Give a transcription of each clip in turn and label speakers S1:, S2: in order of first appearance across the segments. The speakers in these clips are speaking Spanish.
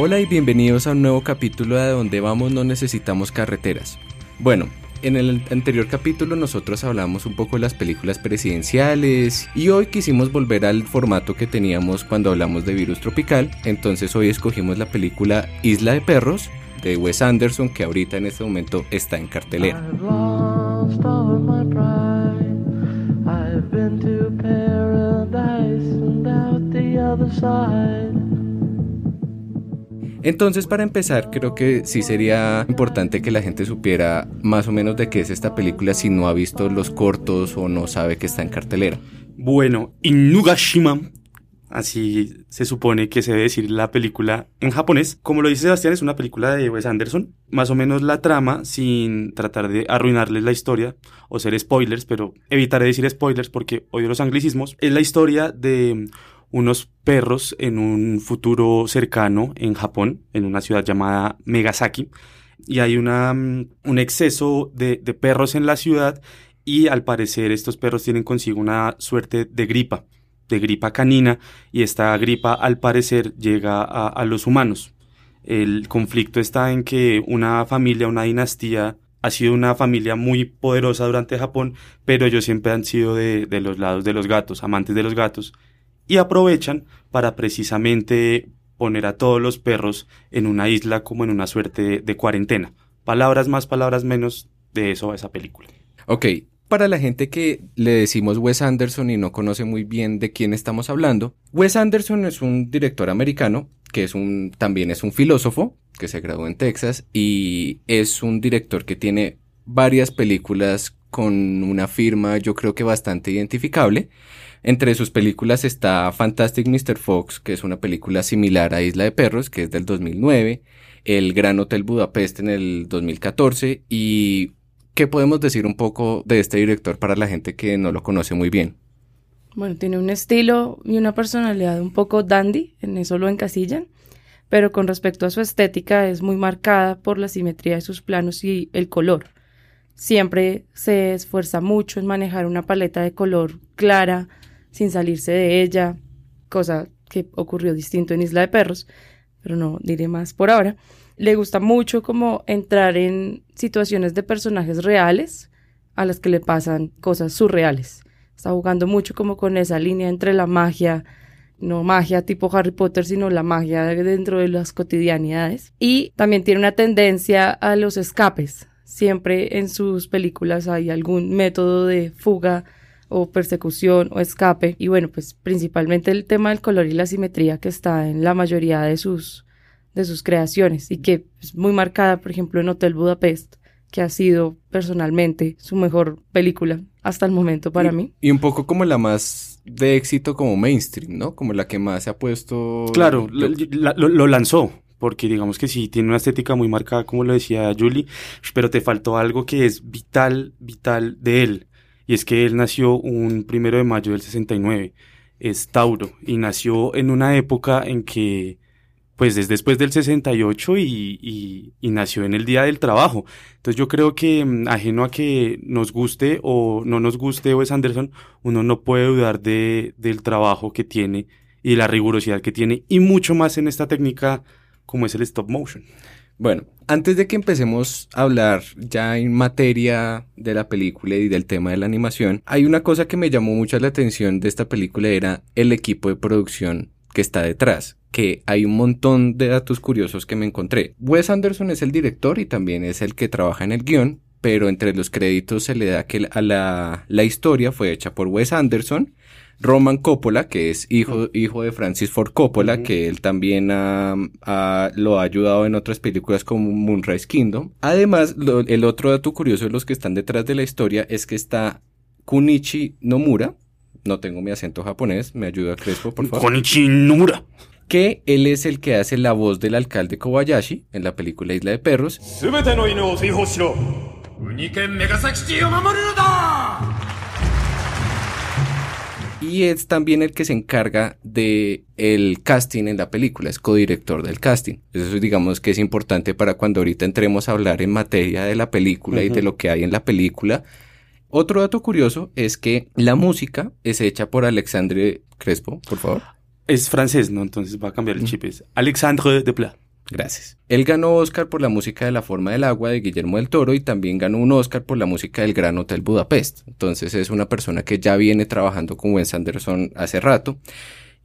S1: Hola y bienvenidos a un nuevo capítulo de Donde vamos no necesitamos carreteras. Bueno, en el anterior capítulo nosotros hablamos un poco de las películas presidenciales y hoy quisimos volver al formato que teníamos cuando hablamos de virus tropical, entonces hoy escogimos la película Isla de Perros de Wes Anderson que ahorita en este momento está en cartelera. Entonces, para empezar, creo que sí sería importante que la gente supiera más o menos de qué es esta película si no ha visto los cortos o no sabe que está en cartelera.
S2: Bueno, Inugashima, así se supone que se debe decir la película en japonés. Como lo dice Sebastián, es una película de Wes Anderson. Más o menos la trama, sin tratar de arruinarles la historia o ser spoilers, pero evitaré decir spoilers porque odio los anglicismos, es la historia de unos perros en un futuro cercano en Japón, en una ciudad llamada Megasaki, y hay una, mm, un exceso de, perros en la ciudad y al parecer estos perros tienen consigo una suerte de gripa, de gripa canina, y esta gripa al parecer llega a, los humanos. El conflicto está en que una familia, una dinastía, ha sido una familia muy poderosa durante Japón, pero ellos siempre han sido de los lados de los gatos, amantes de los gatos, y aprovechan para precisamente poner a todos los perros en una isla como en una suerte de cuarentena. Palabras más, palabras menos, de eso a esa película.
S1: Ok, para la gente que le decimos Wes Anderson y no conoce muy bien de quién estamos hablando, Wes Anderson es un director americano que es un, también es un filósofo que se graduó en Texas y es un director que tiene varias películas con una firma yo creo que bastante identificable. Entre sus películas está Fantastic Mr. Fox, que es una película similar a Isla de Perros, que es del 2009, El Gran Hotel Budapest en el 2014 y ¿qué podemos decir un poco de este director para la gente que no lo conoce muy bien?
S3: Bueno, tiene un estilo y una personalidad un poco dandy, en eso lo encasillan, pero con respecto a su estética es muy marcada por la simetría de sus planos y el color. Siempre se esfuerza mucho en manejar una paleta de color clara, sin salirse de ella, cosa que ocurrió distinto en Isla de Perros, pero no diré más por ahora. Le gusta mucho como entrar en situaciones de personajes reales a las que le pasan cosas surreales. Está jugando mucho como con esa línea entre la magia, no magia tipo Harry Potter, sino la magia dentro de las cotidianidades. Y también tiene una tendencia a los escapes. Siempre en sus películas hay algún método de fuga o persecución o escape. Y bueno, pues principalmente el tema del color y la simetría que está en la mayoría de sus, de sus creaciones y que es muy marcada, por ejemplo, en Hotel Budapest, que ha sido personalmente su mejor película hasta el momento para mí.
S1: Y un poco como la más de éxito como mainstream, ¿no? Como la que más se ha puesto...
S2: Claro, lo, lo lanzó, porque digamos que sí, tiene una estética muy marcada, como lo decía Julie, pero te faltó algo que es vital, vital de él, y es que él nació un primero de mayo del 69, es Tauro, y nació en una época en que, pues es después del 68 y, y, y nació en el Día del Trabajo. Entonces yo creo que, mm, ajeno a que nos guste o no nos guste Wes Anderson, uno no puede dudar de, del trabajo que tiene y la rigurosidad que tiene, y mucho más en esta técnica como es el stop motion.
S1: Bueno, antes de que empecemos a hablar ya en materia de la película y del tema de la animación, hay una cosa que me llamó mucho la atención de esta película era el equipo de producción que está detrás, que hay un montón de datos curiosos que me encontré. Wes Anderson es el director y también es el que trabaja en el guion, pero entre los créditos se le da que a la, la historia fue hecha por Wes Anderson Roman Coppola, que es hijo, hijo de Francis Ford Coppola, que él también ha, lo ha ayudado en otras películas como Moonrise Kingdom. Además, el otro dato curioso de los que están detrás de la historia es que está Kunichi Nomura, no tengo mi acento japonés, me ayuda Crespo, por favor.
S2: Kunichi Nomura.
S1: Que él es el que hace la voz del alcalde Kobayashi en la película Isla de Perros. Y es también el que se encarga de el casting en la película, es codirector del casting. Eso digamos que es importante para cuando ahorita entremos a hablar en materia de la película y de lo que hay en la película. Otro dato curioso es que la música es hecha por Alexandre Crespo, por favor.
S2: Es francés, ¿no? Entonces va a cambiar el chip. Es Alexandre Desplat.
S1: Gracias. Él ganó Oscar por la música de La forma del agua de Guillermo del Toro y también ganó un Oscar por la música del Gran Hotel Budapest. Entonces es una persona que ya viene trabajando con Wes Anderson hace rato.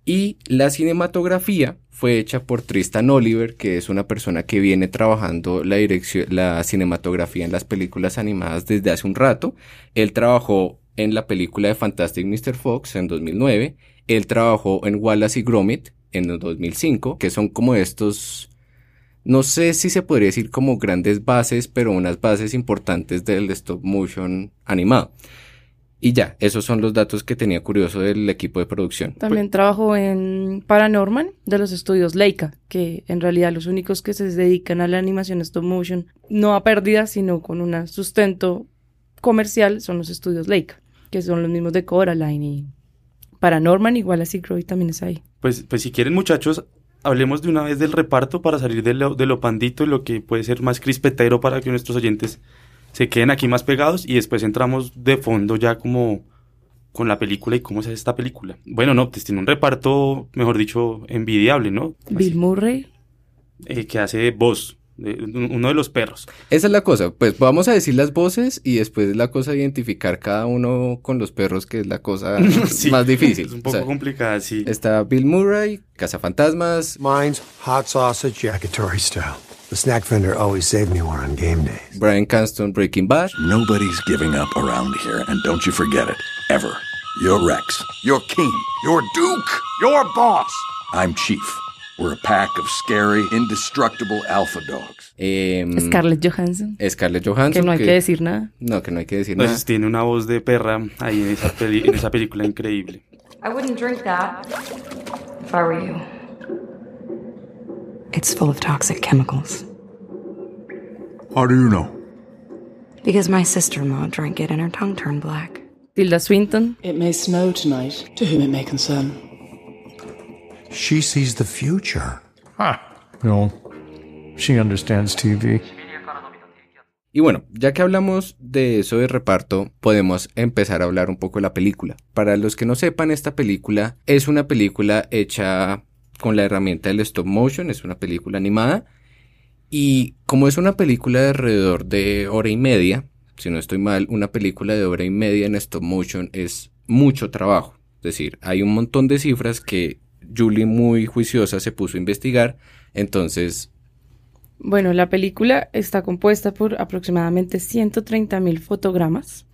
S1: Y la cinematografía fue hecha por Tristan Oliver, que es una persona que viene trabajando la dirección, la cinematografía en las películas animadas desde hace un rato. Él trabajó en la película de Fantastic Mr. Fox en 2009. Él trabajó en Wallace y Gromit en 2005, que son como estos no sé si se podría decir como grandes bases, pero unas bases importantes del stop motion animado. Y ya, esos son los datos que tenía curioso del equipo de producción.
S3: También trabajó en Paranorman de los estudios Leica, que en realidad los únicos que se dedican a la animación stop motion, no a pérdida, sino con un sustento comercial, son los estudios Leica, que son los mismos de Coraline y Paranorman, igual así Croy también es ahí.
S2: Pues, pues si quieren muchachos, hablemos de una vez del reparto para salir de lo, de lo pandito y lo que puede ser más crispetero para que nuestros oyentes se queden aquí más pegados y después entramos de fondo ya como con la película y cómo se hace esta película. Bueno, no, pues tiene un reparto, mejor dicho, envidiable, ¿no?
S3: Bill Murray.
S2: Eh, que hace voz, uno de los perros.
S1: Esa es la cosa, pues vamos a decir las voces y después la cosa de identificar cada uno con los perros, que es la cosa más difícil.
S2: Es un poco complicada, sí.
S1: Está Bill Murray, Cazafantasmas.
S4: Mine's hot sausage yakitori style. The snack vendor always saved me one on game days.
S1: Brian Canston, Breaking Bad.
S5: Nobody's giving up around here, and don't you forget it, ever. You're Rex. You're King. You're Duke. You're Boss. I'm Chief. We're a pack of scary, indestructible alpha dogs.
S1: Eh,
S3: Scarlett Johansson.
S1: Scarlett Johansson.
S3: Que no hay que, decir nada.
S1: No, que no hay que decir
S2: pues
S1: nada.
S2: tiene una voz de perra ahí en esa, peli en esa película increíble.
S6: I wouldn't drink that if I were you. It's full of toxic chemicals.
S5: How do you know?
S6: Because my sister-in-law drank it and her tongue turned black.
S3: Tilda Swinton.
S7: It may snow tonight, to whom it may concern.
S4: She sees the future.
S8: Ah, no. She understands TV.
S1: Y bueno, ya que hablamos de eso de reparto, podemos empezar a hablar un poco de la película. Para los que no sepan, esta película es una película hecha con la herramienta del stop motion, es una película animada. Y como es una película de alrededor de hora y media, si no estoy mal, una película de hora y media en stop motion es mucho trabajo. Es decir, hay un montón de cifras que Julie muy juiciosa se puso a investigar, entonces...
S3: Bueno, la película está compuesta por aproximadamente 130 mil fotogramas.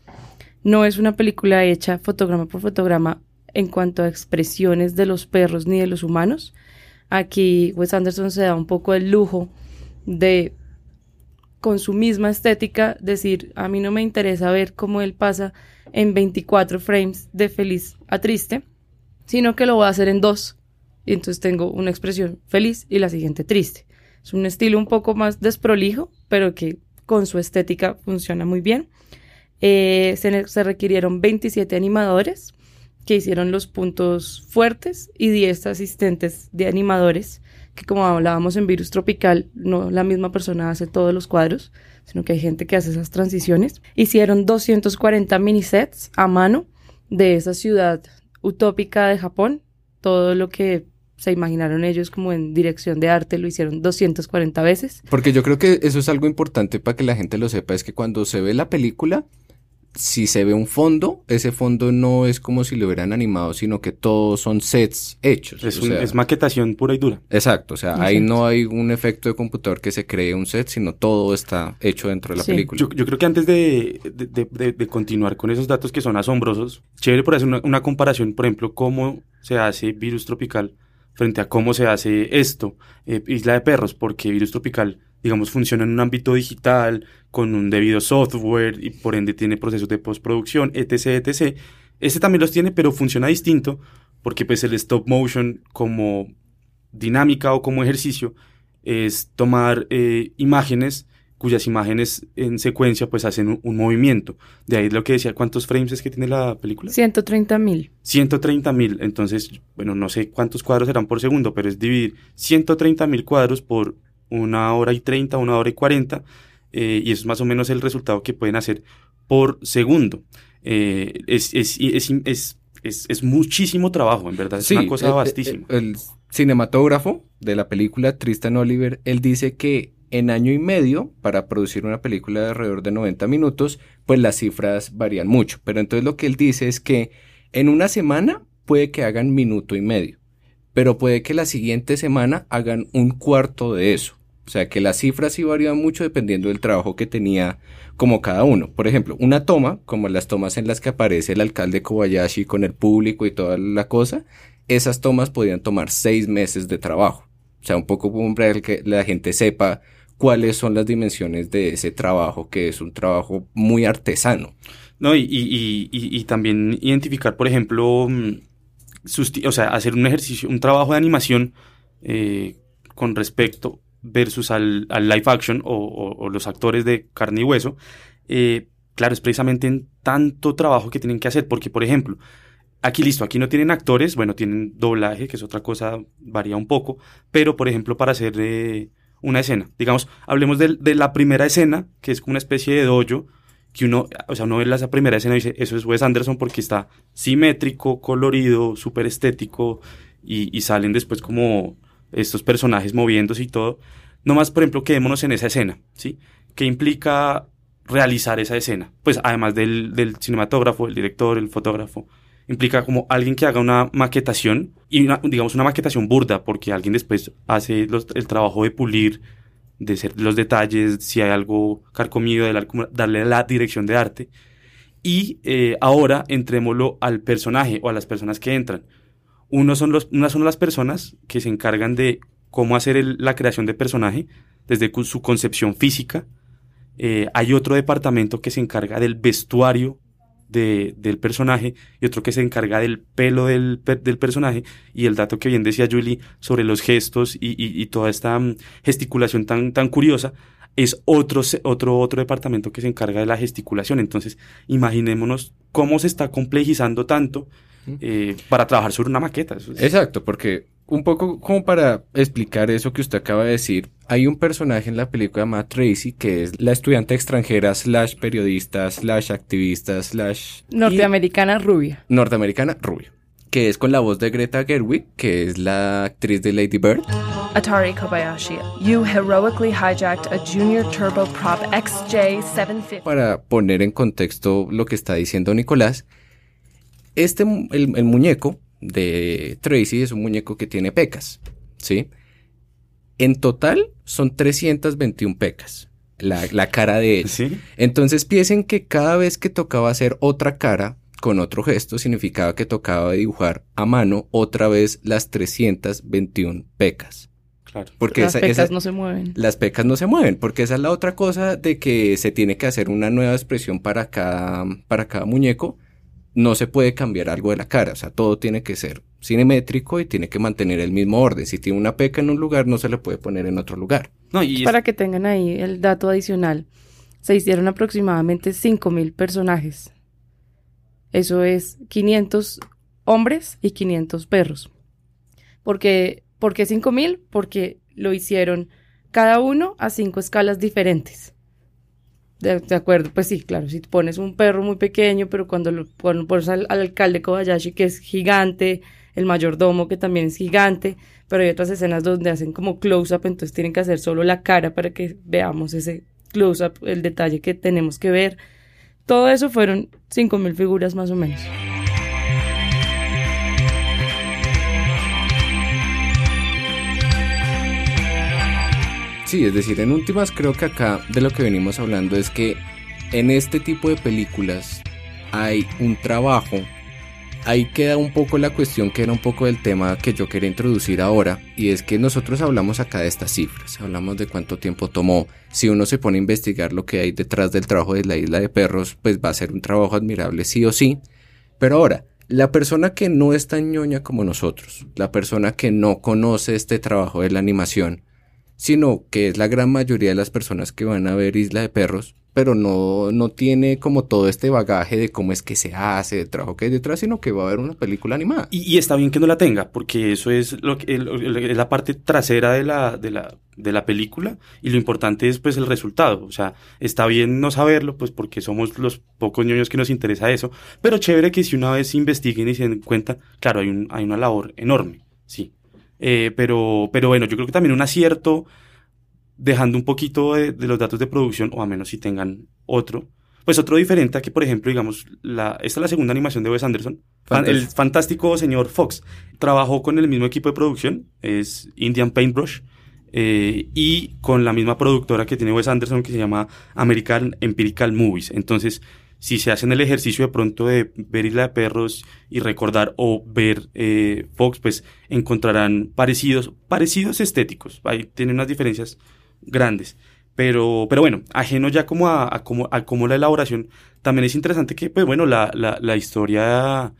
S3: No es una película hecha fotograma por fotograma en cuanto a expresiones de los perros ni de los humanos. Aquí Wes Anderson se da un poco el lujo de, con su misma estética, decir, a mí no me interesa ver cómo él pasa en 24 frames de feliz a triste, sino que lo voy a hacer en dos y entonces tengo una expresión feliz y la siguiente triste. Es un estilo un poco más desprolijo, pero que con su estética funciona muy bien. Eh, se, se, requirieron 27 animadores que hicieron los puntos fuertes y 10 asistentes de animadores, que como hablábamos en Virus Tropical, no la misma persona hace todos los cuadros, sino que hay gente que hace esas transiciones. Hicieron 240 minisets a mano de esa ciudad utópica de Japón, todo lo que se imaginaron ellos como en dirección de arte, lo hicieron 240 veces.
S1: Porque yo creo que eso es algo importante para que la gente lo sepa, es que cuando se ve la película, si se ve un fondo, ese fondo no es como si lo hubieran animado, sino que todos son sets hechos.
S2: Es, un, sea, es maquetación pura y dura.
S1: Exacto, o sea, exacto. ahí no hay un efecto de computador que se cree un set, sino todo está hecho dentro de la sí. película.
S2: Yo, yo, creo que antes de, de, de, de, continuar con esos datos que son asombrosos, chévere por hacer una, una comparación, por ejemplo, cómo se hace Virus Tropical frente a cómo se hace esto, eh, Isla de Perros, porque Virus Tropical, digamos, funciona en un ámbito digital, con un debido software y por ende tiene procesos de postproducción, etc, etc. Este también los tiene, pero funciona distinto, porque pues el stop motion como dinámica o como ejercicio es tomar eh, imágenes cuyas imágenes en secuencia pues hacen un, un, movimiento. De ahí lo que decía, ¿cuántos frames es que tiene la película?
S3: 130 mil.
S2: 130 mil, entonces, bueno, no sé cuántos cuadros serán por segundo, pero es dividir 130 mil cuadros por una hora y 30, una hora y 40, eh, y eso es más o menos el resultado que pueden hacer por segundo. Eh, es, es, es, es es, es muchísimo trabajo, en verdad. Es
S1: Sí,
S2: una cosa
S1: el-
S2: vastísima.
S1: El, el cinematógrafo de la película Tristan Oliver, él dice que en año y medio, para producir una película de alrededor de 90 minutos, pues las cifras varían mucho. Pero entonces lo que él dice es que en una semana puede que hagan minuto y medio, pero puede que la siguiente semana hagan un cuarto de eso. O sea que las cifras sí varían mucho dependiendo del trabajo que tenía como cada uno. Por ejemplo, una toma, como las tomas en las que aparece el alcalde Kobayashi con el público y toda la cosa, esas tomas podían tomar seis meses de trabajo. O sea, un poco como para que la gente sepa cuáles son las dimensiones de ese trabajo, que es un trabajo muy artesano.
S2: No, y, y, y, también identificar, por ejemplo, mm, o sea, hacer un ejercicio, un trabajo de animación eh, con respecto versus al, al live action o los actores de carne y hueso. eh, claro, es precisamente en tanto trabajo que tienen que hacer, porque, por ejemplo, aquí listo, aquí no tienen actores, bueno, tienen doblaje, que es otra cosa, varía un poco, pero, por ejemplo, para hacer eh, una escena, digamos, hablemos del- de, la primera escena, que es como una especie de dojo, que uno, o sea, uno ve esa primera escena y dice, eso es Wes Anderson porque está simétrico, colorido, súper estético y, y salen después como estos personajes moviéndose y todo. Nomás, por ejemplo, quedémonos en esa escena, ¿sí? ¿Qué implica realizar esa escena? Pues además del, del cinematógrafo, el director, el fotógrafo, implica como alguien que haga una maquetación y digamos una maquetación burda porque alguien después hace el trabajo de pulir de ser los detalles, si hay algo carcomido, de darle la dirección de arte. Y eh, ahora entrémoslo al personaje o a las personas que entran. Uno son los, unas son las personas que se encargan de cómo hacer la creación de personaje, desde su concepción física. Eh, hay otro departamento que se encarga del vestuario de- del personaje y otro que se encarga del pelo del, del personaje y el dato que bien decía Julie sobre los gestos y, y- y toda esta mm, gesticulación tan, tan curiosa es otro, otro, otro departamento que se encarga de la gesticulación. Entonces, imaginémonos cómo se está complejizando tanto eh, para trabajar sobre una maqueta. Eso es-
S1: Exacto, porque un poco como para explicar eso que usted acaba de decir, hay un personaje en la película llamada Tracy que es la estudiante extranjera slash periodista slash activista slash
S3: Norteamericana rubia.
S1: norteamericana rubia, que es con la voz de Greta Gerwig, que es la actriz de Lady Bird.
S9: Atari Kobayashi, you heroically hijacked a Junior Turboprop XJ750.
S1: Para poner en contexto lo que está diciendo Nicolás, este, el, el muñeco de Tracy es un muñeco que tiene pecas, ¿sí? En total son 321 pecas, la, la cara de él.
S2: ¿Sí?
S1: Entonces piensen que cada vez que tocaba hacer otra cara con otro gesto significaba que tocaba dibujar a mano otra vez las 321 pecas.
S2: Claro.
S1: Porque
S3: Las
S1: esa-
S3: pecas
S1: esa-
S3: no se mueven.
S1: las pecas no se mueven, porque esa es la otra cosa de que se tiene que hacer una nueva expresión para cada, para cada muñeco. No se puede cambiar algo de la cara, o sea, todo tiene que ser cinemétrico y tiene que mantener el mismo orden. Si tiene una peca en un lugar, no se le puede poner en otro lugar.
S2: No, y es-
S3: Para que tengan ahí el dato adicional, se hicieron aproximadamente 5.000 personajes. Eso es 500 hombres y 500 perros. Porque, ¿Por qué 5.000? Porque lo hicieron cada uno a cinco escalas diferentes. De, acuerdo, pues sí, claro, si pones un perro muy pequeño, pero cuando lo cuando pones al, al alcalde Kobayashi, que es gigante, el mayordomo, que también es gigante, pero hay otras escenas donde hacen como close-up, entonces tienen que hacer solo la cara para que veamos ese close-up, el detalle que tenemos que ver. Todo eso fueron 5.000 figuras más o menos.
S1: Sí, es decir, en últimas creo que acá de lo que venimos hablando es que en este tipo de películas hay un trabajo. Ahí queda un poco la cuestión que era un poco del tema que yo quería introducir ahora y es que nosotros hablamos acá de estas cifras, hablamos de cuánto tiempo tomó. Si uno se pone a investigar lo que hay detrás del trabajo de la isla de perros, pues va a ser un trabajo admirable sí o sí. Pero ahora, la persona que no es tan ñoña como nosotros, la persona que no conoce este trabajo de la animación, sino que es la gran mayoría de las personas que van a ver Isla de Perros, pero no, no tiene como todo este bagaje de cómo es que se hace, de trabajo que hay detrás, sino que va a haber una película animada.
S2: Y, está bien que no la tenga, porque eso es lo que, la parte trasera de la, de, la, de la película y lo importante es pues el resultado. O sea, está bien no saberlo, pues porque somos los pocos niños que nos interesa eso, pero chévere que si una vez investiguen y se den cuenta, claro, hay, un, hay una labor enorme, sí. Eh, pero, pero bueno, yo creo que también un acierto, dejando un poquito de, los datos de producción, o a menos si tengan otro, pues otro diferente a que, por ejemplo, digamos, la, esta es la segunda animación de Wes Anderson, el fantástico señor Fox. Trabajó con el mismo equipo de producción, es Indian Paintbrush, eh, y con la misma productora que tiene Wes Anderson, que se llama American Empirical Movies. Entonces, si se hacen el ejercicio de pronto de ver Isla de Perros y recordar o ver eh, Fox, pues encontrarán parecidos, parecidos estéticos. Ahí tienen unas diferencias grandes. Pero, pero bueno, ajeno ya como a, a, como, a como la elaboración, también es interesante que, pues bueno, la, la, la historia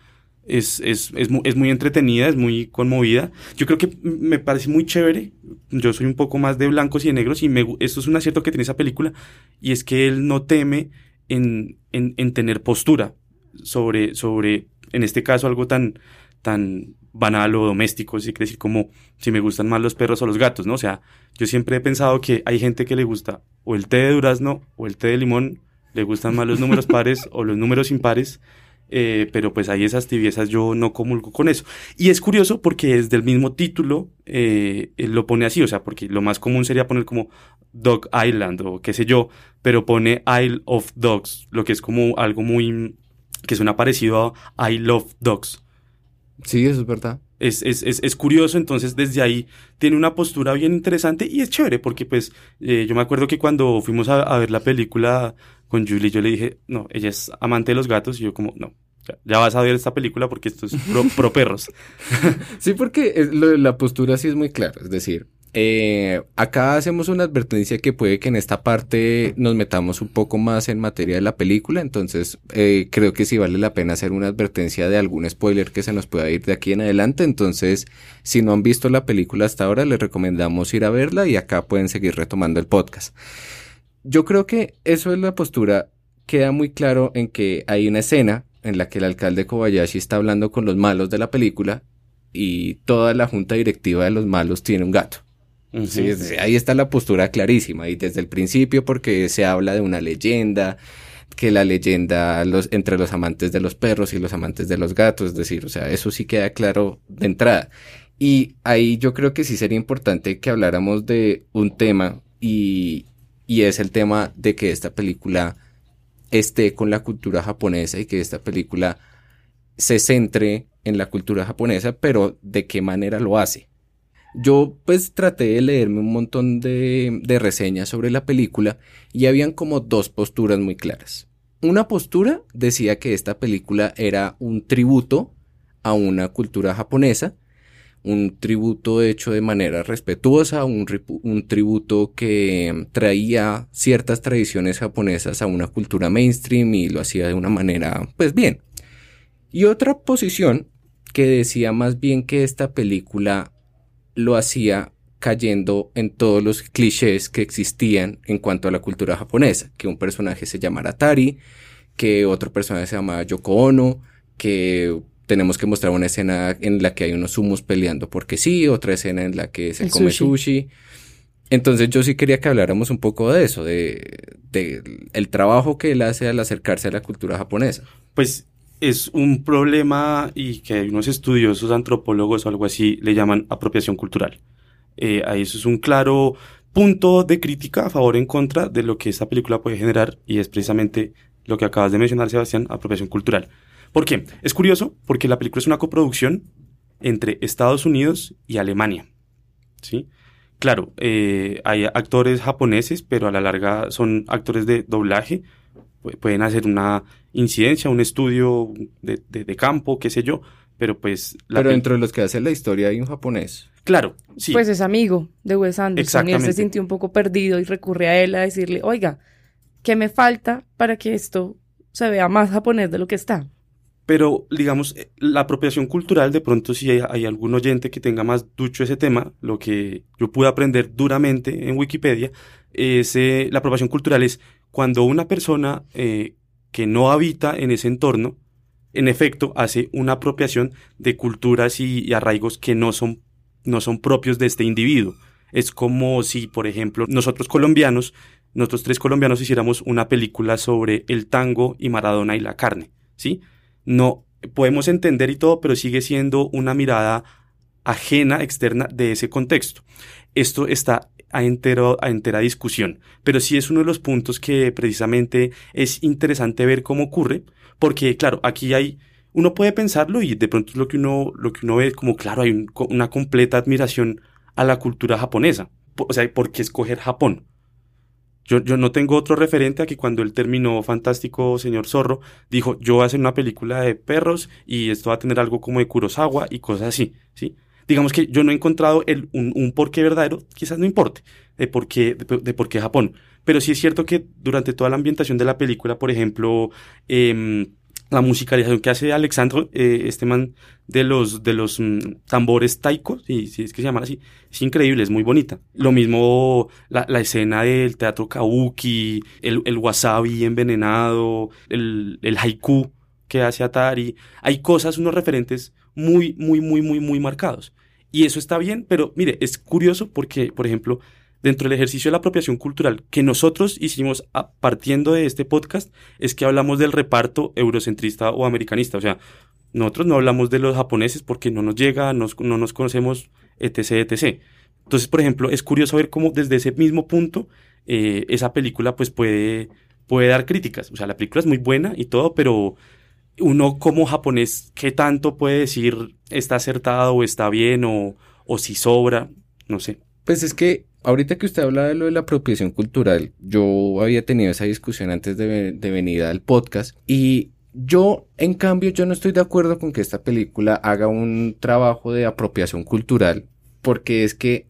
S2: es, es, es, muy, es, muy, entretenida, es muy conmovida. Yo creo que me parece muy chévere. Yo soy un poco más de blancos y de negros y me, esto es un acierto que tiene esa película y es que él no teme en, en, en, tener postura sobre, sobre, en este caso, algo tan, tan banal o doméstico, si decir como si me gustan más los perros o los gatos, ¿no? O sea, yo siempre he pensado que hay gente que le gusta o el té de durazno o el té de limón, le gustan más los números pares o los números impares, eh, pero pues hay esas tibiezas, yo no comulgo con eso. Y es curioso porque es del mismo título, eh, lo pone así, o sea, porque lo más común sería poner como Dog Island o qué sé yo, pero pone Isle of Dogs, lo que es como algo muy, que suena parecido a I Love Dogs.
S1: Sí, eso es verdad.
S2: Es, es, es, es, curioso, entonces desde ahí tiene una postura bien interesante y es chévere porque pues eh, yo me acuerdo que cuando fuimos a, ver la película con Julie yo le dije, no, ella es amante de los gatos y yo como, no, ya, vas a ver esta película porque esto es pro, perros.
S1: sí, porque la postura sí es muy clara, es decir, eh, acá hacemos una advertencia que puede que en esta parte nos metamos un poco más en materia de la película, entonces eh, creo que sí vale la pena hacer una advertencia de algún spoiler que se nos pueda ir de aquí en adelante, entonces si no han visto la película hasta ahora les recomendamos ir a verla y acá pueden seguir retomando el podcast. Yo creo que eso es la postura, queda muy claro en que hay una escena en la que el alcalde Kobayashi está hablando con los malos de la película y toda la junta directiva de los malos tiene un gato ahí está la postura clarísima y desde el principio porque se habla de una leyenda, que la leyenda los, entre los amantes de los perros y los amantes de los gatos, es decir, o sea, eso sí queda claro de entrada. Y ahí yo creo que sí sería importante que habláramos de un tema y, y es el tema de que esta película esté con la cultura japonesa y que esta película se centre en la cultura japonesa, pero de qué manera lo hace. Yo pues traté de leerme un montón de, reseñas sobre la película y habían como dos posturas muy claras. Una postura decía que esta película era un tributo a una cultura japonesa, un tributo hecho de manera respetuosa, un, un, tributo que traía ciertas tradiciones japonesas a una cultura mainstream y lo hacía de una manera, pues bien. Y otra posición que decía más bien que esta película lo hacía cayendo en todos los clichés que existían en cuanto a la cultura japonesa, que un personaje se llamara Tari, que otro personaje se llama Yoko Ono, que tenemos que mostrar una escena en la que hay unos sumos peleando porque sí, otra escena en la que se come sushi. Entonces yo sí quería que habláramos un poco de eso, de, de el trabajo que él hace al acercarse a la cultura japonesa.
S2: Pues es un problema y que hay unos estudiosos antropólogos o algo así le llaman apropiación cultural. Eh, ahí eso es un claro punto de crítica a favor o en contra de lo que esta película puede generar y es precisamente lo que acabas de mencionar, Sebastián, apropiación cultural. ¿Por qué? Es curioso porque la película es una coproducción entre Estados Unidos y Alemania. ¿Sí? Claro, eh, hay actores japoneses, pero a la larga son actores de doblaje, pueden hacer una incidencia, un estudio de, de, campo, qué sé yo, pero pues...
S1: pero dentro de los que hacen la historia hay un japonés.
S2: Claro, sí.
S3: Pues es amigo de Wes Anderson y él se sintió un poco perdido y recurre a él a decirle, oiga, ¿qué me falta para que esto se vea más japonés de lo que está?
S2: Pero, digamos, eh, la apropiación cultural, de pronto si hay, algún oyente que tenga más ducho ese tema, lo que yo pude aprender duramente en Wikipedia, es, eh, la apropiación cultural es cuando una persona eh, que no habita en ese entorno, en efecto, hace una apropiación de culturas y, arraigos que no son, no son propios de este individuo. Es como si, por ejemplo, nosotros colombianos, nosotros tres colombianos hiciéramos una película sobre el tango y Maradona y la carne, ¿sí? No podemos entender y todo, pero sigue siendo una mirada ajena, externa de ese contexto. Esto está a, entero, a entera discusión, pero sí es uno de los puntos que precisamente es interesante ver cómo ocurre, porque claro, aquí hay, uno puede pensarlo y de pronto lo que uno, lo que uno ve como, claro, hay una completa admiración a la cultura japonesa. O sea, ¿por qué escoger Japón? Yo, yo, no tengo otro referente a que cuando él terminó Fantástico Señor Zorro, dijo, yo voy a hacer una película de perros y esto va a tener algo como de Kurosawa y cosas así, ¿sí? Digamos que yo no he encontrado el, un, un porqué verdadero, quizás no importe, de por, qué, de, por qué Japón. Pero sí es cierto que durante toda la ambientación de la película, por ejemplo, eh, la musicalización que hace Alexandro, eh, este man de los, de los mm, tambores taiko, si, si es que se llaman así, es increíble, es muy bonita. Lo mismo la, la escena del teatro kabuki, el, el wasabi envenenado, el, el haiku que hace Atari. Hay cosas, unos referentes muy, muy, muy, muy, muy marcados. Y eso está bien, pero mire, es curioso porque, por ejemplo, dentro del ejercicio de la apropiación cultural que nosotros hicimos partiendo de este podcast es que hablamos del reparto eurocentrista o americanista. O sea, nosotros no hablamos de los japoneses porque no nos llega, no nos conocemos, etc., etc. Entonces, por ejemplo, es curioso ver cómo desde ese mismo punto eh, esa película pues puede, puede dar críticas. O sea, la película es muy buena y todo, pero uno como japonés, ¿qué tanto puede decir está acertado o está bien o, o si sobra? No sé.
S1: Pues es que ahorita que usted habla de lo de la apropiación cultural, yo había tenido esa discusión antes de, de venir al podcast y yo, en cambio, yo no estoy de acuerdo con que esta película haga un trabajo de apropiación cultural, porque es que,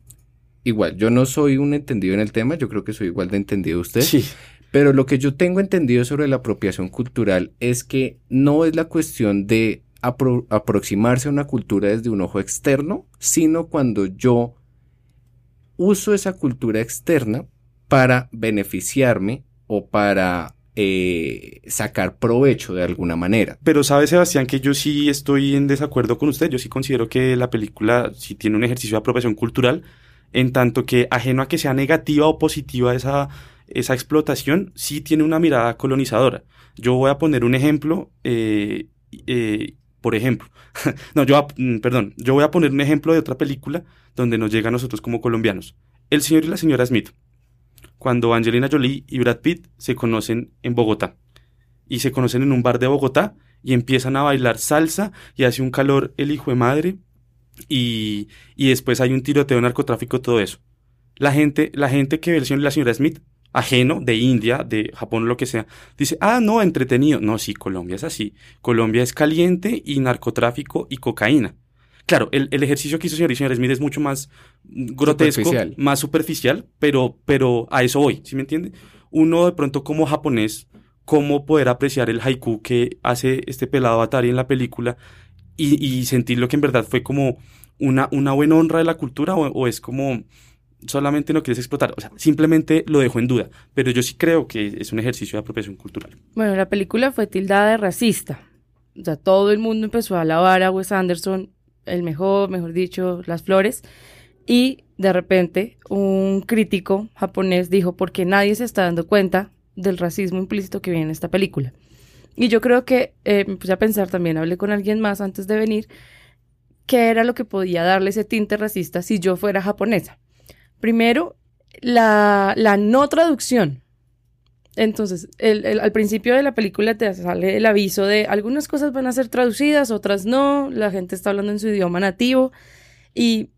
S1: igual, yo no soy un entendido en el tema, yo creo que soy igual de entendido usted. Sí. Pero lo que yo tengo entendido sobre la apropiación cultural es que no es la cuestión de aproximarse a una cultura desde un ojo externo, sino cuando yo uso esa cultura externa para beneficiarme o para eh, sacar provecho de alguna manera.
S2: Pero sabe Sebastián que yo sí estoy en desacuerdo con usted, yo sí considero que la película sí tiene un ejercicio de apropiación cultural, en tanto que ajeno a que sea negativa o positiva esa, esa explotación, sí tiene una mirada colonizadora. Yo voy a poner un ejemplo, eh, eh, por ejemplo, no, yo, mm, perdón, yo voy a poner un ejemplo de otra película donde nos llega a nosotros como colombianos. El señor y la señora Smith, cuando Angelina Jolie y Brad Pitt se conocen en Bogotá. Y se conocen en un bar de Bogotá y empiezan a bailar salsa y hace un calor el hijo de madre y, y después hay un tiroteo, narcotráfico, todo eso. La gente, la gente que ve el señor y la señora Smith, ajeno de India, de Japón, lo que sea, dice, ah, no, entretenido. No, sí, Colombia es así. Colombia es caliente y narcotráfico y cocaína. Claro, el, ejercicio que hizo señor y señor Smith es mucho más grotesco, más superficial, pero, pero a eso voy, ¿sí me entiende? Uno de pronto como japonés, cómo poder apreciar el haiku que hace este pelado Atari en la película y, sentir lo que en verdad fue como una, una buena honra de la cultura o, es como solamente no quieres explotar, o sea, simplemente lo dejo en duda, pero yo sí creo que es un ejercicio de apropiación cultural.
S3: Bueno, la película fue tildada de racista, o sea, todo el mundo empezó a alabar a Wes Anderson el mejor, mejor dicho, las flores. Y de repente un crítico japonés dijo, porque nadie se está dando cuenta del racismo implícito que viene en esta película. Y yo creo que eh, me puse a pensar también, hablé con alguien más antes de venir, qué era lo que podía darle ese tinte racista si yo fuera japonesa. Primero, la, la no traducción. Entonces, al principio de la película te sale el aviso de algunas cosas van a ser traducidas, otras no, la gente está hablando en su idioma nativo y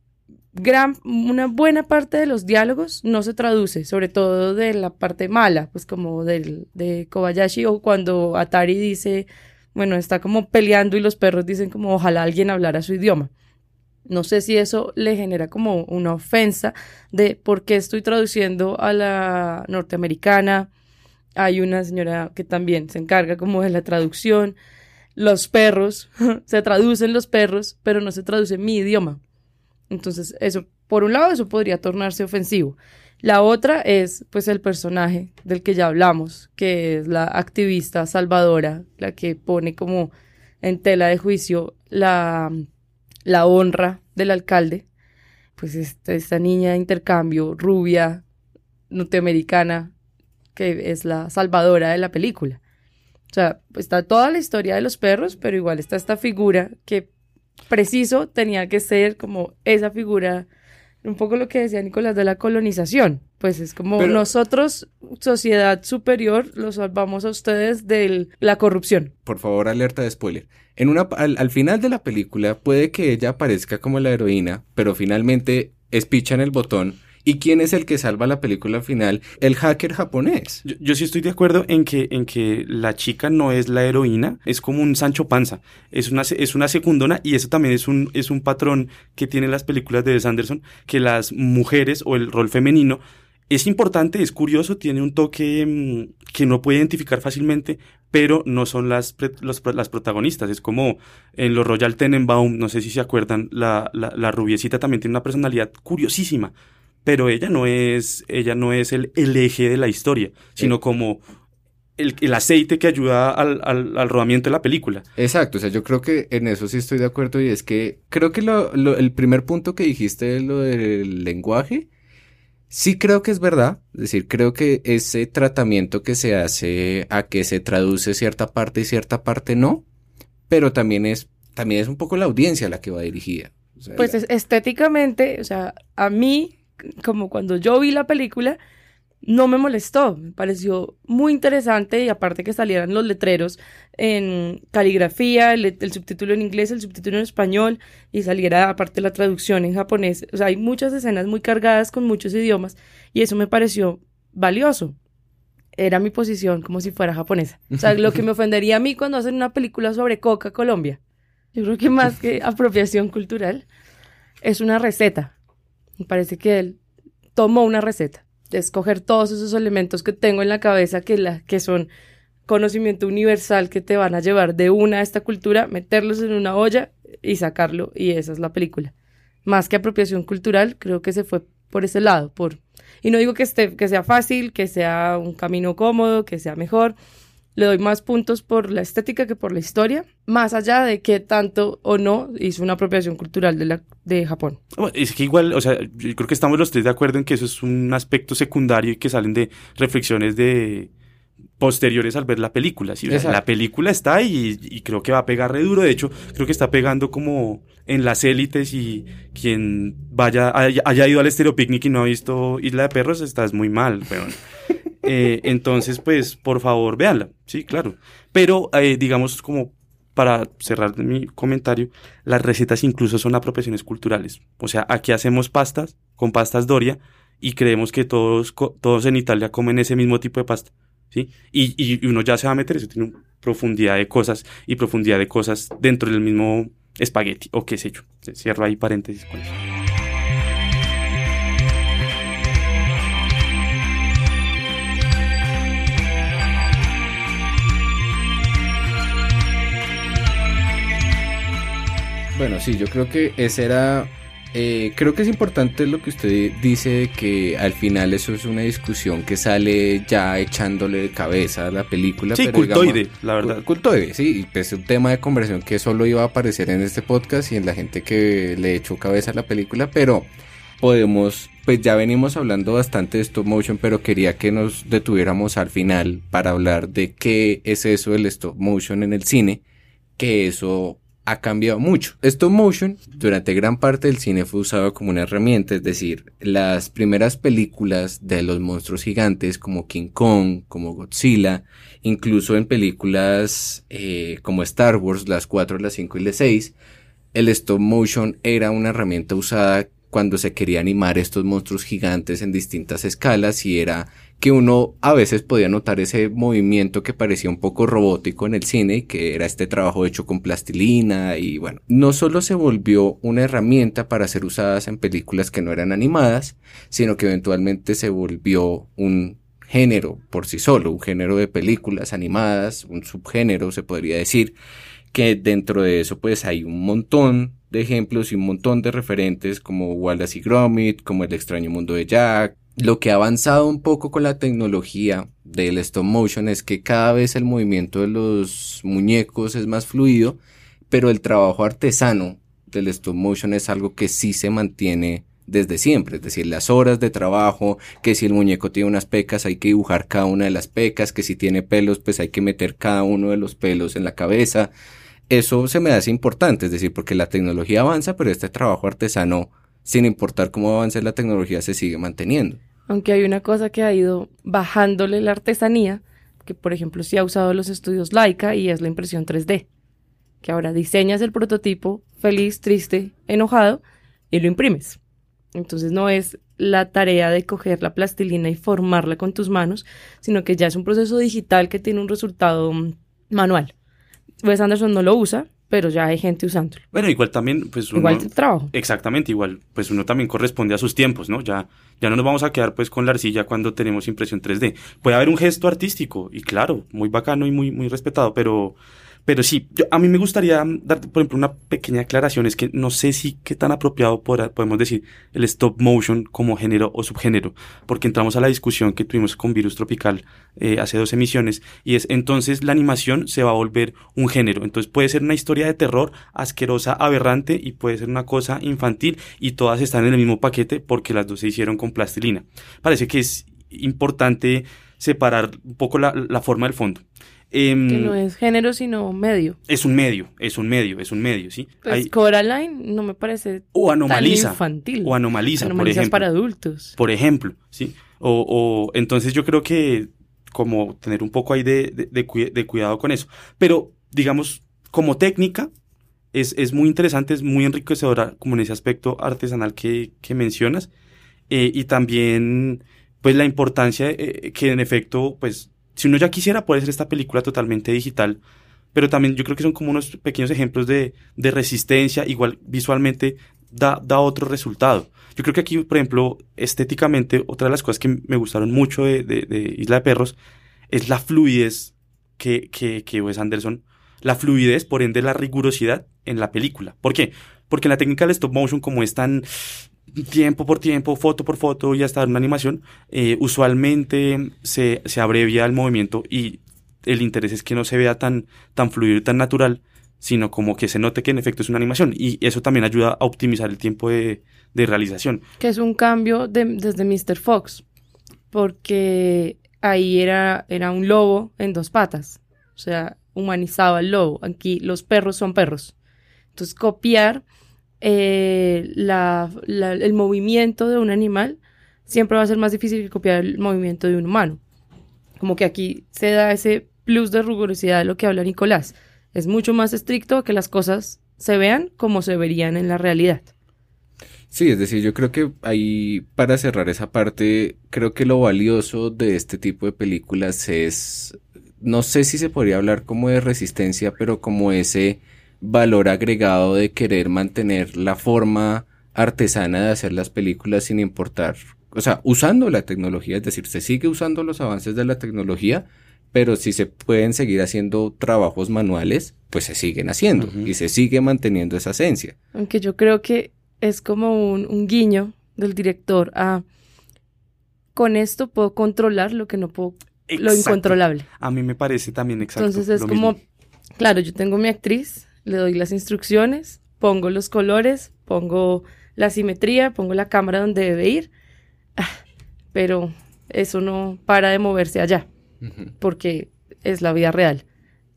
S3: gran, una buena parte de los diálogos no se traduce, sobre todo de la parte mala, pues como del, de Kobayashi o cuando Atari dice, bueno, está como peleando y los perros dicen como ojalá alguien hablara su idioma. No sé si eso le genera como una ofensa de por qué estoy traduciendo a la norteamericana, hay una señora que también se encarga como de la traducción. los perros, se traducen los perros, pero no se traduce mi idioma. Entonces, eso, por un lado, eso podría tornarse ofensivo. La otra es, pues, el personaje del que ya hablamos, que es la activista salvadora, la que pone como en tela de juicio la, la honra del alcalde. Pues esta, esta niña de intercambio, rubia, norteamericana, que es la salvadora de la película. O sea, está toda la historia de los perros, pero igual está esta figura que preciso tenía que ser como esa figura un poco lo que decía Nicolás de la colonización. Pues es como nosotros, sociedad superior, los salvamos a ustedes de la corrupción.
S1: Por favor, alerta de spoiler. En una, al, final de la película puede que ella aparezca como la heroína, pero finalmente es picha en el botón ¿Y quién es el que salva la película final? El hacker japonés.
S2: Yo, sí estoy de acuerdo en que, en que la chica no es la heroína, es como un Sancho Panza, es una, es una secundona y eso también es un, es un patrón que tienen las películas de Wes Anderson, que las mujeres o el rol femenino es importante, es curioso, tiene un toque mm, que no puede identificar fácilmente, pero no son las, las protagonistas. Es como en los Royal Tenenbaum, no sé si se acuerdan, la, la, la rubiecita también tiene una personalidad curiosísima pero ella no es, ella no es el, eje de la historia, sino como el, el, aceite que ayuda al, al, al, rodamiento de la película.
S1: Exacto, o sea, yo creo que en eso sí estoy de acuerdo y es que creo que lo, lo, el primer punto que dijiste, lo del lenguaje, sí creo que es verdad, es decir, creo que ese tratamiento que se hace a que se traduce cierta parte y cierta parte no, pero también es, también es un poco la audiencia la que va dirigida.
S3: pues estéticamente, o sea, a mí como cuando yo vi la película, no me molestó, me pareció muy interesante y aparte que salieran los letreros en caligrafía, el, subtítulo en inglés, el subtítulo en español y saliera aparte la traducción en japonés. O sea, hay muchas escenas muy cargadas con muchos idiomas y eso me pareció valioso. Era mi posición como si fuera japonesa. O sea, lo que me ofendería a mí cuando hacen una película sobre Coca Colombia. Yo creo que más que apropiación cultural, es una receta parece que él tomó una receta de escoger todos esos elementos que tengo en la cabeza que, la, que son conocimiento universal que te van a llevar de una a esta cultura, meterlos en una olla y sacarlo y esa es la película. Más que apropiación cultural, creo que se fue por ese lado, por y no digo que esté que sea fácil, que sea un camino cómodo, que sea mejor, le doy más puntos por la estética que por la historia, más allá de que tanto o no hizo una apropiación cultural de, la, de Japón.
S2: Es que igual, o sea, yo creo que estamos los tres de acuerdo en que eso es un aspecto secundario y que salen de reflexiones de posteriores al ver la película. ¿sí? La película está ahí y, creo que va a pegar re duro. De hecho, creo que está pegando como en las élites y quien vaya haya, ido al Estéreo Picnic y no ha visto Isla de Perros, estás muy mal, pero eh, entonces, pues, por favor, véanla. Sí, claro. Pero, eh, digamos, como para cerrar mi comentario, las recetas incluso son apropiaciones culturales. O sea, aquí hacemos pastas con pastas Doria y creemos que todos, todos en Italia comen ese mismo tipo de pasta. ¿sí? Y, y uno ya se va a meter, eso tiene profundidad de cosas y profundidad de cosas dentro del mismo espagueti o qué sé yo. Cierro ahí paréntesis con eso.
S1: Bueno, sí, yo creo que ese era... Eh, creo que es importante lo que usted dice que al final eso es una discusión que sale ya echándole de cabeza a la película.
S2: Sí, cultoide, la verdad.
S1: Cultoide, sí, es un tema de conversación que solo iba a aparecer en este podcast y en la gente que le echó cabeza a la película, pero podemos, pues ya venimos hablando bastante de stop motion, pero quería que nos detuviéramos al final para hablar de qué es eso del stop motion en el cine, que eso ha cambiado mucho. Stop motion durante gran parte del cine fue usado como una herramienta, es decir, las primeras películas de los monstruos gigantes como King Kong, como Godzilla, incluso en películas eh, como Star Wars, las 4, las 5 y las 6, el stop motion era una herramienta usada cuando se quería animar estos monstruos gigantes en distintas escalas y era que uno a veces podía notar ese movimiento que parecía un poco robótico en el cine, que era este trabajo hecho con plastilina y bueno, no solo se volvió una herramienta para ser usadas en películas que no eran animadas, sino que eventualmente se volvió un género por sí solo, un género de películas animadas, un subgénero se podría decir, que dentro de eso pues hay un montón de ejemplos y un montón de referentes como Wallace y Gromit, como El extraño mundo de Jack. Lo que ha avanzado un poco con la tecnología del stop motion es que cada vez el movimiento de los muñecos es más fluido, pero el trabajo artesano del stop motion es algo que sí se mantiene desde siempre, es decir, las horas de trabajo, que si el muñeco tiene unas pecas hay que dibujar cada una de las pecas, que si tiene pelos pues hay que meter cada uno de los pelos en la cabeza. Eso se me hace importante, es decir, porque la tecnología avanza, pero este trabajo artesano, sin importar cómo avance la tecnología, se sigue manteniendo.
S3: Aunque hay una cosa que ha ido bajándole la artesanía, que por ejemplo sí ha usado los estudios Laika y es la impresión 3D, que ahora diseñas el prototipo feliz, triste, enojado y lo imprimes. Entonces no es la tarea de coger la plastilina y formarla con tus manos, sino que ya es un proceso digital que tiene un resultado mm, manual. Wes Anderson no lo usa, pero ya hay gente usándolo.
S2: Bueno, igual también, pues uno...
S3: Igual trabajo.
S2: Exactamente, igual, pues uno también corresponde a sus tiempos, ¿no? Ya, ya no nos vamos a quedar pues con la arcilla cuando tenemos impresión 3D. Puede haber un gesto artístico, y claro, muy bacano y muy, muy respetado, pero pero sí, a mí me gustaría dar, por ejemplo, una pequeña aclaración. Es que no sé si qué tan apropiado podemos decir el stop motion como género o subgénero, porque entramos a la discusión que tuvimos con Virus Tropical eh, hace dos emisiones, y es entonces la animación se va a volver un género. Entonces puede ser una historia de terror asquerosa, aberrante, y puede ser una cosa infantil, y todas están en el mismo paquete porque las dos se hicieron con plastilina. Parece que es importante separar un poco la, la forma del fondo.
S3: Em, que no es género, sino medio.
S2: Es un medio, es un medio, es un medio, ¿sí?
S3: Pues Coraline no me parece
S2: o anomaliza,
S3: tan infantil.
S2: O anomaliza, por ejemplo.
S3: para adultos.
S2: Por ejemplo, ¿sí? O, o, entonces yo creo que como tener un poco ahí de, de, cuidado con eso. Pero, digamos, como técnica, es, es, muy interesante, es muy enriquecedora como en ese aspecto artesanal que, que mencionas. Eh, y también, pues, la importancia eh, que en efecto, pues, si uno ya quisiera poder hacer esta película totalmente digital, pero también yo creo que son como unos pequeños ejemplos de, de resistencia, igual visualmente da, da, otro resultado. Yo creo que aquí, por ejemplo, estéticamente, otra de las cosas que me gustaron mucho de, de, Isla de Perros es la fluidez que, que, que Wes Anderson, la fluidez, por ende, la rigurosidad en la película. ¿Por qué? Porque la técnica del stop motion, como es tan tiempo por tiempo, foto por foto y hasta una animación, eh, usualmente se, se, abrevia el movimiento y el interés es que no se vea tan, tan fluido y tan natural, sino como que se note que en efecto es una animación y eso también ayuda a optimizar el tiempo de, de realización.
S3: Que es un cambio de, desde Mr. Fox, porque ahí era, era un lobo en dos patas, o sea, humanizaba el lobo, aquí los perros son perros. Entonces copiar eh, el movimiento de un animal siempre va a ser más difícil que copiar el movimiento de un humano. Como que aquí se da ese plus de rigurosidad de lo que habla Nicolás. Es mucho más estricto que las cosas se vean como se verían en la realidad.
S1: Sí, es decir, yo creo que ahí, para cerrar esa parte, creo que lo valioso de este tipo de películas es, no sé si se podría hablar como de resistencia, pero como ese valor agregado de querer mantener la forma artesana de hacer las películas sin importar, o sea, usando la tecnología, es decir, se sigue usando los avances de la tecnología, pero si se pueden seguir haciendo trabajos manuales, pues se siguen haciendo y se sigue manteniendo esa esencia.
S3: Aunque yo creo que es como un, guiño del director a con esto puedo controlar lo que no puedo, lo incontrolable.
S2: A mí me parece también exacto.
S3: Entonces es como, claro, yo tengo mi actriz, le doy las instrucciones, pongo los colores, pongo la simetría, pongo la cámara donde debe ir, ah, pero eso no para de moverse allá, porque es la vida real.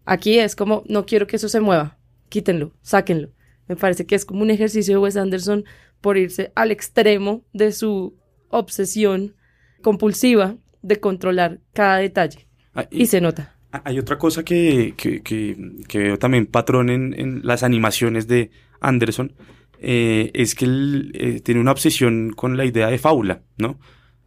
S3: Aquí es como, no quiero que eso se mueva, quítenlo, sáquenlo. Me parece que es como un ejercicio de Wes Anderson por irse al extremo de su obsesión compulsiva de controlar cada detalle. Ah, y se nota.
S2: Ah, hay otra cosa que, que, que, veo también patrón en, en, las animaciones de Anderson, eh, es que él eh, tiene una obsesión con la idea de fábula, ¿no?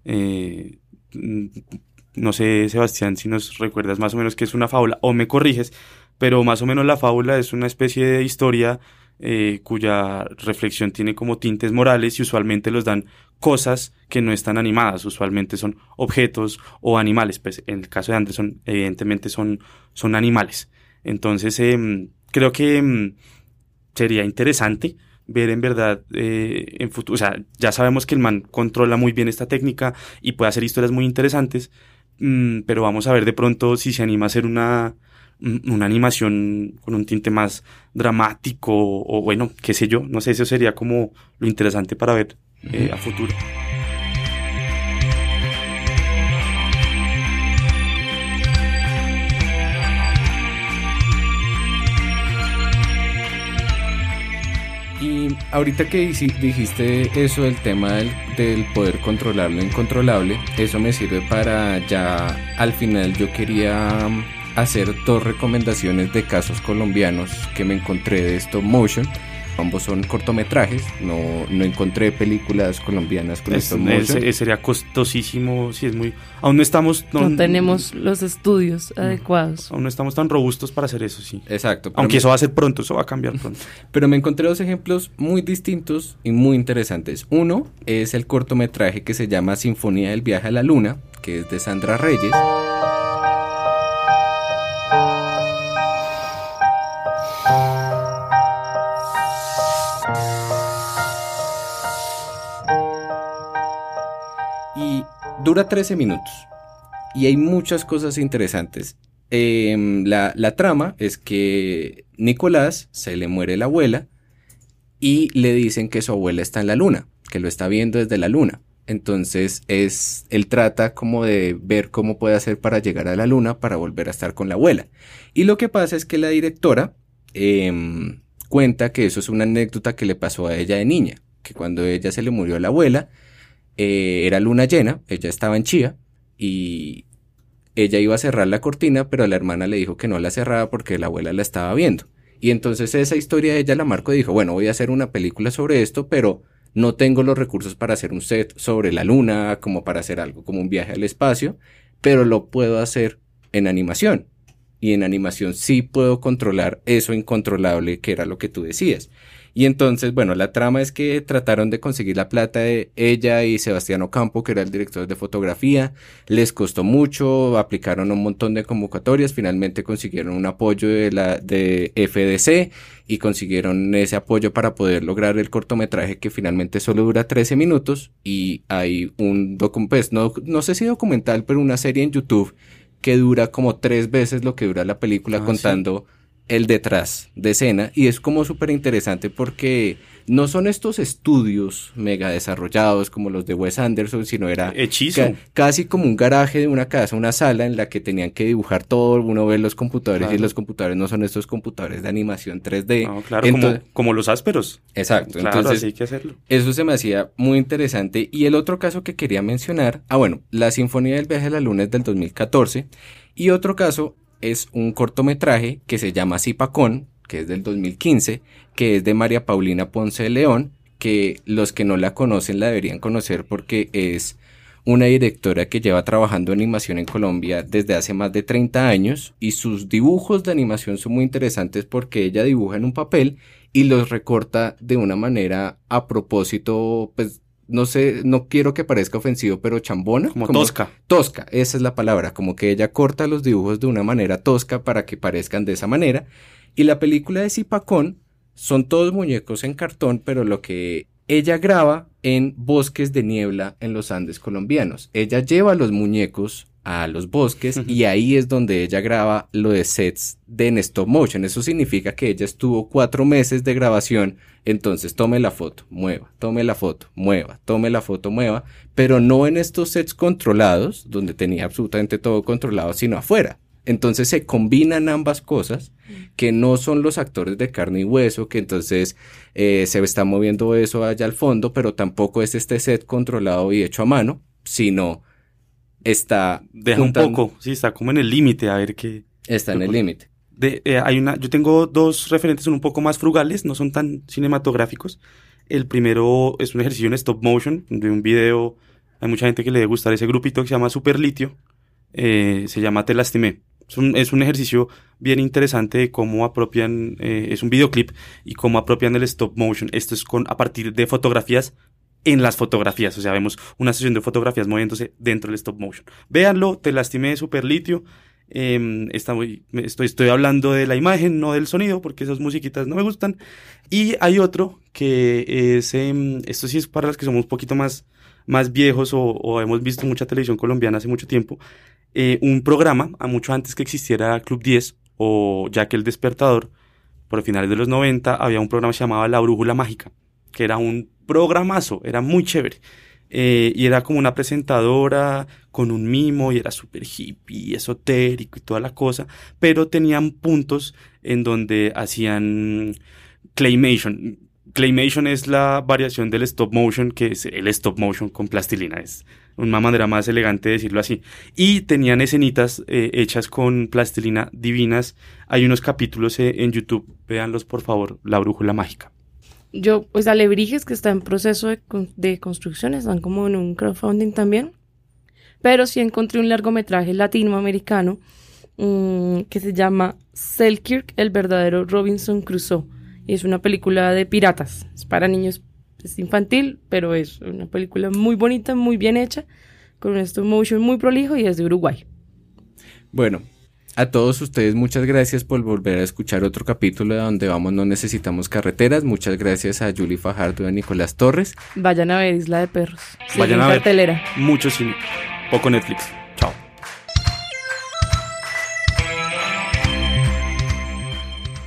S2: Eh, no sé, Sebastián, si nos recuerdas más o menos qué es una fábula, o me corriges, pero más o menos la fábula es una especie de historia eh, cuya reflexión tiene como tintes morales y usualmente los dan cosas que no están animadas, usualmente son objetos o animales, pues en el caso de Anderson evidentemente son, son animales. Entonces, em, creo que mm, sería interesante ver en verdad eh, en futuro, o sea, ya sabemos que el man controla muy bien esta técnica y puede hacer historias muy interesantes, mm, pero vamos a ver de pronto si se anima a hacer una, una animación con un tinte más dramático o bueno, qué sé yo, no sé, eso sería como lo interesante para ver eh, a futuro.
S1: Y ahorita que dijiste eso, el tema del, poder controlar lo incontrolable, eso me sirve para ya al final yo quería hacer dos recomendaciones de casos colombianos que me encontré de stop motion. Ambos son cortometrajes, no, no encontré películas colombianas con stop motion.
S2: sería costosísimo, si es muy... Aún no estamos...
S3: No, tenemos los estudios adecuados.
S2: Aún no estamos tan robustos para hacer eso, sí.
S1: Exacto.
S2: Aunque eso va a ser pronto, eso va a cambiar pronto.
S1: pero me encontré dos ejemplos muy distintos y muy interesantes. Uno es el cortometraje que se llama Sinfonía del Viaje a la Luna, que es de Sandra Reyes. Dura 13 minutos y hay muchas cosas interesantes. Em, la, trama es que Nicolás se le muere la abuela y le dicen que su abuela está en la luna, que lo está viendo desde la luna. Entonces es, él trata como de ver cómo puede hacer para llegar a la luna para volver a estar con la abuela. Y lo que pasa es que la directora em, cuenta que eso es una anécdota que le pasó a ella de niña, que cuando ella se le murió la abuela, eh, era luna llena, ella estaba en Chía y ella iba a cerrar la cortina, pero la hermana le dijo que no la cerraba porque la abuela la estaba viendo. Y entonces esa historia ella la marcó y dijo, bueno, voy a hacer una película sobre esto, pero no tengo los recursos para hacer un set sobre la luna, como para hacer algo como un viaje al espacio, pero lo puedo hacer en animación. Y en animación sí puedo controlar eso incontrolable que era lo que tú decías. Y entonces, bueno, la trama es que trataron de conseguir la plata de ella y Sebastián Ocampo, que era el director de fotografía. Les costó mucho, aplicaron un montón de convocatorias, finalmente consiguieron un apoyo de la de FDC y consiguieron ese apoyo para poder lograr el cortometraje que finalmente solo dura 13 minutos. Y hay un documental, pues no, no sé si documental, pero una serie en YouTube que dura como tres veces lo que dura la película ah, contando el detrás de escena y es como súper interesante porque no son estos estudios mega desarrollados como los de Wes Anderson, sino era
S2: Hechizo.
S1: casi como un garaje de una casa, una sala en la que tenían que dibujar todo, uno ve los computadores y los computadores no son estos computadores de animación 3D.
S2: claro, como, los ásperos.
S1: Exacto,
S2: claro, entonces hay que hacerlo.
S1: Eso se me hacía muy interesante y el otro caso que quería mencionar, ah bueno, la Sinfonía del Viaje a la Luna es del 2014 y otro caso es un cortometraje que se llama Zipacón, que es del 2015, que es de María Paulina Ponce de León, que los que no la conocen la deberían conocer porque es una directora que lleva trabajando animación en Colombia desde hace más de 30 años y sus dibujos de animación son muy interesantes porque ella dibuja en un papel y los recorta de una manera a propósito, pues no sé, no quiero que parezca ofensivo, pero chambona.
S2: Como, tosca.
S1: Tosca, esa es la palabra, como que ella corta los dibujos de una manera tosca para que parezcan de esa manera. Y la película de Zipacón son todos muñecos en cartón, pero lo que ella graba en bosques de niebla en los Andes colombianos. Ella lleva los muñecos a los bosques y ahí es donde ella graba lo de sets de en stop motion. Eso significa que ella estuvo cuatro meses de grabación. Entonces tome la foto, mueva, tome la foto, mueva, tome la foto, mueva, pero no en estos sets controlados, donde tenía absolutamente todo controlado, sino afuera. Entonces se combinan ambas cosas, que no son los actores de carne y hueso, que entonces eh, se está moviendo eso allá al fondo, pero tampoco es este set controlado y hecho a mano, sino está...
S2: Deja un poco, sí, está como en el límite, a ver qué...
S1: Está en el límite.
S2: De, eh, hay una, yo tengo dos referentes, son un poco más frugales, no son tan cinematográficos. El primero es un ejercicio en stop motion, de un video, hay mucha gente que le debe gustar ese grupito que se llama Super Litio, eh, se llama Te Lastimé. Es un, es un, ejercicio bien interesante de cómo apropian, eh, es un videoclip y cómo apropian el stop motion. Esto es con, a partir de fotografías en las fotografías. O sea, vemos una sesión de fotografías moviéndose dentro del stop motion. Véanlo, te lastimé super litio. Em, estoy, estoy hablando de la imagen, no del sonido, porque esas musiquitas no me gustan. Y hay otro que es, em, esto sí es para los que somos un poquito más, más viejos o, hemos visto mucha televisión colombiana hace mucho tiempo. Eh, un programa, a mucho antes que existiera Club 10 o ya que El Despertador, por finales de los 90, había un programa que se llamaba La Brújula Mágica, que era un programazo, era muy chévere. Eh, y era como una presentadora con un mimo y era súper hippie, esotérico y toda la cosa, pero tenían puntos en donde hacían claymation. Claymation es la variación del stop motion, que es el stop motion con plastilina, es una manera más elegante de decirlo así. Y tenían escenitas eh, hechas con plastilina divinas. Hay unos capítulos eh, en YouTube, véanlos por favor, La Brújula Mágica
S3: yo, pues Alebrijes, que está en proceso de, de, construcción, están como en un crowdfunding también. Pero sí encontré un largometraje latinoamericano mm, que se llama Selkirk, el verdadero Robinson Crusoe. Y es una película de piratas. Es para niños, es infantil, pero es una película muy bonita, muy bien hecha, con un stop motion muy prolijo y es de Uruguay.
S1: Bueno, a todos ustedes muchas gracias por volver a escuchar otro capítulo de Donde Vamos No Necesitamos Carreteras. Muchas gracias a Julie Fajardo y a Nicolás Torres.
S3: Vayan a ver Isla de Perros.
S2: Vayan a ver cartelera. mucho cine. Poco Netflix.